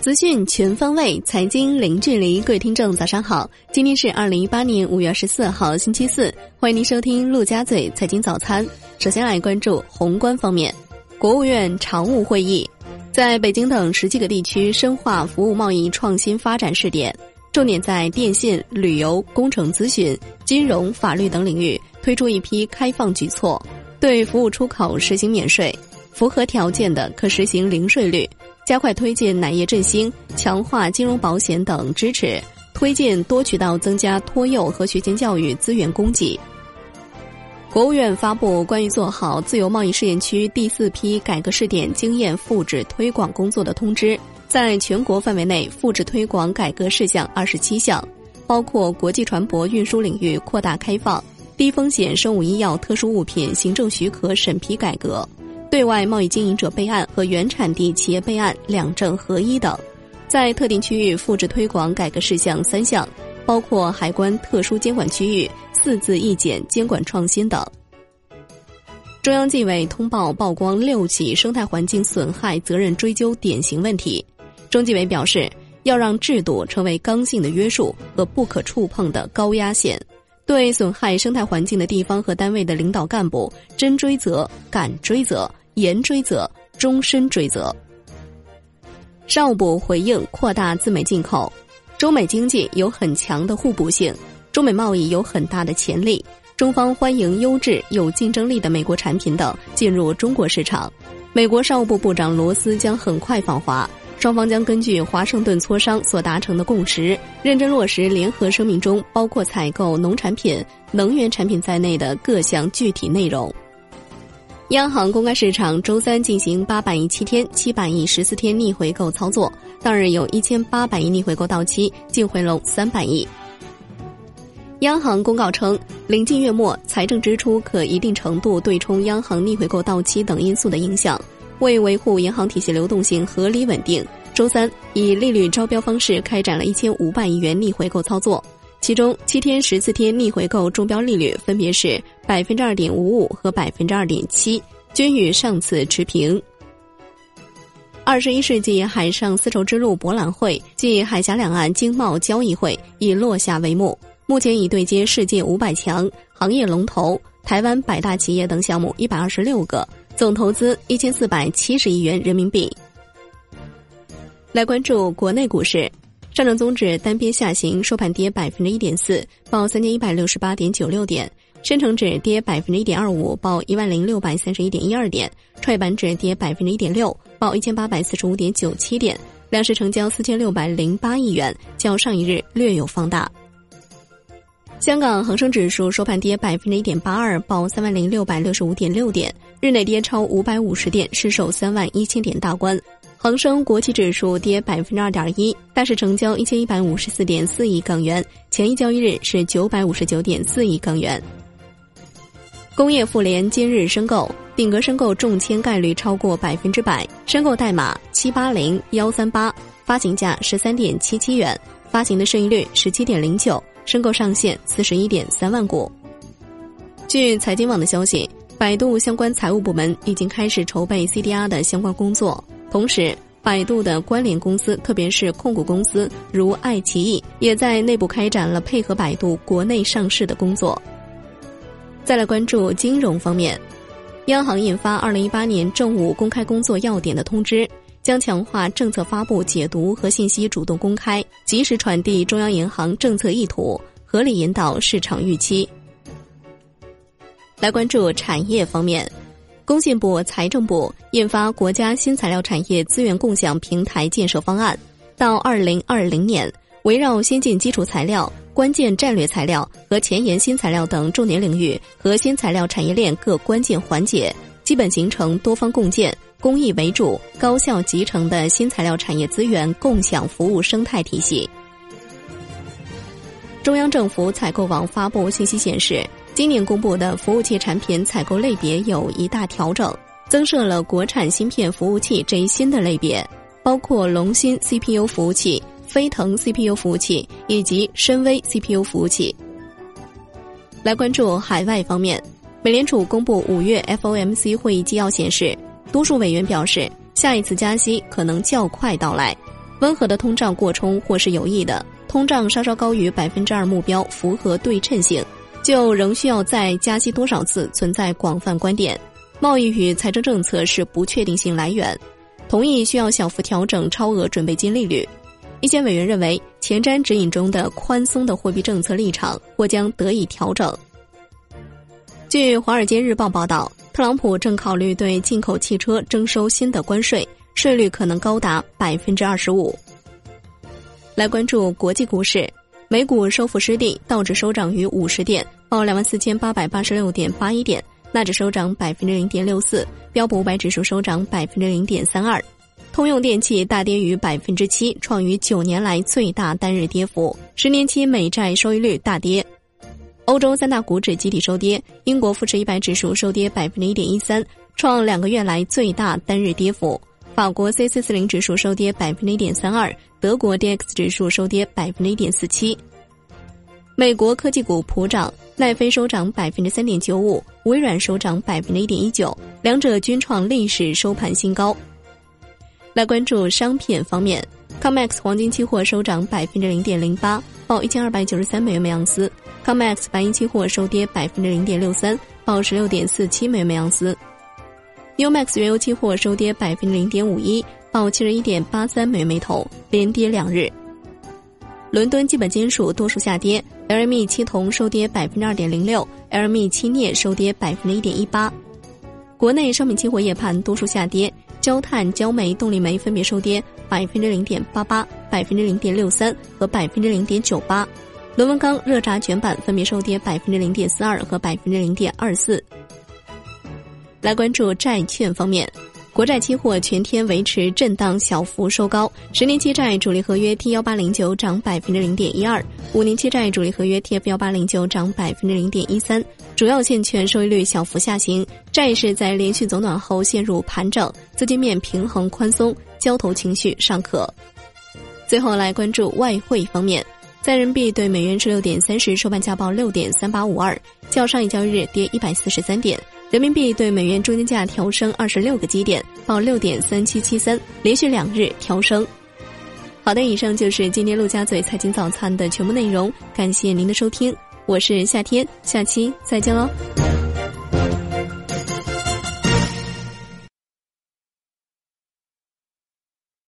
资讯全方位，财经零距离。各位听众，早上好！今天是二零一八年五月二十四号，星期四。欢迎您收听陆家嘴财经早餐。首先来关注宏观方面，国务院常务会议在北京等十几个地区深化服务贸易创新发展试点，重点在电信、旅游、工程咨询、金融、法律等领域推出一批开放举措，对服务出口实行免税，符合条件的可实行零税率。加快推进奶业振兴，强化金融保险等支持，推进多渠道增加托幼和学前教育资源供给。国务院发布关于做好自由贸易试验区第四批改革试点经验复制推广工作的通知，在全国范围内复制推广改革事项二十七项，包括国际船舶运输领域扩大开放、低风险生物医药特殊物品行政许可审批改革。对外贸易经营者备案和原产地企业备案两证合一等，在特定区域复制推广改革事项三项，包括海关特殊监管区域、四字一检监管创新等。中央纪委通报曝光六起生态环境损害责任追究典型问题，中纪委表示，要让制度成为刚性的约束和不可触碰的高压线。对损害生态环境的地方和单位的领导干部，真追责、敢追责、严追责、终身追责。商务部回应扩大自美进口，中美经济有很强的互补性，中美贸易有很大的潜力，中方欢迎优质有竞争力的美国产品等进入中国市场。美国商务部部长罗斯将很快访华。双方将根据华盛顿磋商所达成的共识，认真落实联合声明中包括采购农产品、能源产品在内的各项具体内容。央行公开市场周三进行八百亿七天、七百亿十四天逆回购操作，当日有一千八百亿逆回购到期，净回笼三百亿。央行公告称，临近月末，财政支出可一定程度对冲央行逆回购到期等因素的影响。为维护银行体系流动性合理稳定，周三以利率招标方式开展了一千五百亿元逆回购操作，其中七天、十四天逆回购中标利率分别是百分之二点五五和百分之二点七，均与上次持平。二十一世纪海上丝绸之路博览会暨海峡两岸经贸交易会已落下帷幕，目前已对接世界五百强、行业龙头、台湾百大企业等项目一百二十六个。总投资一千四百七十亿元人民币。来关注国内股市，上证综指单边下行，收盘跌百分之一点四，报三千一百六十八点九六点；深成指跌百分之一点二五，报一万零六百三十一点一二点；创业板指跌百分之一点六，报一千八百四十五点九七点。两市成交四千六百零八亿元，较上一日略有放大。香港恒生指数收盘跌百分之一点八二，报三万零六百六十五点六点，日内跌超五百五十点，失守三万一千点大关。恒生国企指数跌百分之二点一，大市成交一千一百五十四点四亿港元，前一交易日是九百五十九点四亿港元。工业妇联今日申购，顶格申购中签概率超过百分之百，申购代码七八零幺三八，发行价十三点七七元，发行的市盈率十七点零九。申购上限四十一点三万股。据财经网的消息，百度相关财务部门已经开始筹备 CDR 的相关工作，同时，百度的关联公司，特别是控股公司如爱奇艺，也在内部开展了配合百度国内上市的工作。再来关注金融方面，央行印发二零一八年政务公开工作要点的通知。将强化政策发布、解读和信息主动公开，及时传递中央银行政策意图，合理引导市场预期。来关注产业方面，工信部、财政部印发国家新材料产业资源共享平台建设方案，到二零二零年，围绕先进基础材料、关键战略材料和前沿新材料等重点领域和新材料产业链各关键环节，基本形成多方共建。公益为主、高效集成的新材料产业资源共享服务生态体系。中央政府采购网发布信息显示，今年公布的服务器产品采购类别有一大调整，增设了国产芯片服务器这一新的类别，包括龙芯 CPU 服务器、飞腾 CPU 服务器以及深威 CPU 服务器。来关注海外方面，美联储公布五月 FOMC 会议纪要显示。多数委员表示，下一次加息可能较快到来。温和的通胀过冲或是有益的，通胀稍稍高于百分之二目标符合对称性，就仍需要再加息多少次存在广泛观点。贸易与财政政策是不确定性来源，同意需要小幅调整超额准备金利率。一些委员认为，前瞻指引中的宽松的货币政策立场或将得以调整。据《华尔街日报》报道，特朗普正考虑对进口汽车征收新的关税。税率可能高达百分之二十五。来关注国际股市，美股收复失地，道指收涨逾五十点，报两万四千八百八十六点八一点；纳指收涨百分之零点六四，标普五百指数收涨百分之零点三二。通用电气大跌逾百分之七，创于九年来最大单日跌幅。十年期美债收益率大跌。欧洲三大股指集体收跌，英国富时一百指数收跌百分之一点一三，创两个月来最大单日跌幅。法国 C 四四零指数收跌百分之一点三二，德国 D X 指数收跌百分之一点四七。美国科技股普涨，奈飞收涨百分之三点九五，微软收涨百分之一点一九，两者均创历史收盘新高。来关注商品方面，COMEX 黄金期货收涨百分之零点零八，报一千二百九十三美元每盎司；COMEX 白银期货收跌百分之零点六三，报十六点四七美元每盎司。Umax 原油期货收跌百分之零点五一，报七十一点八三美元每桶，连跌两日。伦敦基本金属多数下跌，LME 期铜收跌百分之二点零六，LME 期镍收跌百分之一点一八。国内商品期货夜盘多数下跌，焦炭、焦煤、动力煤分别收跌百分之零点八八、百分之零点六三和百分之零点九八。螺纹钢、热轧卷板分别收跌百分之零点四二和百分之零点二四。来关注债券方面，国债期货全天维持震荡小幅收高，十年期债主力合约 T 幺八零九涨百分之零点一二，五年期债主力合约 TF 幺八零九涨百分之零点一三，主要现券收益率小幅下行，债市在连续走暖后陷入盘整，资金面平衡宽松，交投情绪尚可。最后来关注外汇方面，在人民币对美元十六点三十收盘价报六点三八五二，较上一交易日跌一百四十三点。人民币对美元中间价调升二十六个基点，报六点三七七三，连续两日调升。好的，以上就是今天陆家嘴财经早餐的全部内容，感谢您的收听，我是夏天，下期再见喽。